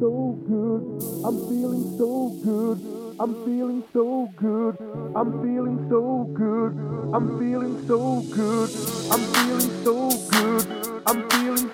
so good. I'm feeling so good. I'm feeling so good. I'm feeling so good. I'm feeling so good. I'm feeling so good. I'm feeling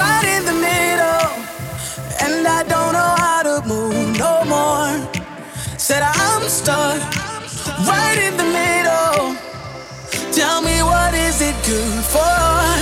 right in the middle, and I don't know how to move no more. Said I'm stuck right in the middle. Tell me what is it good for?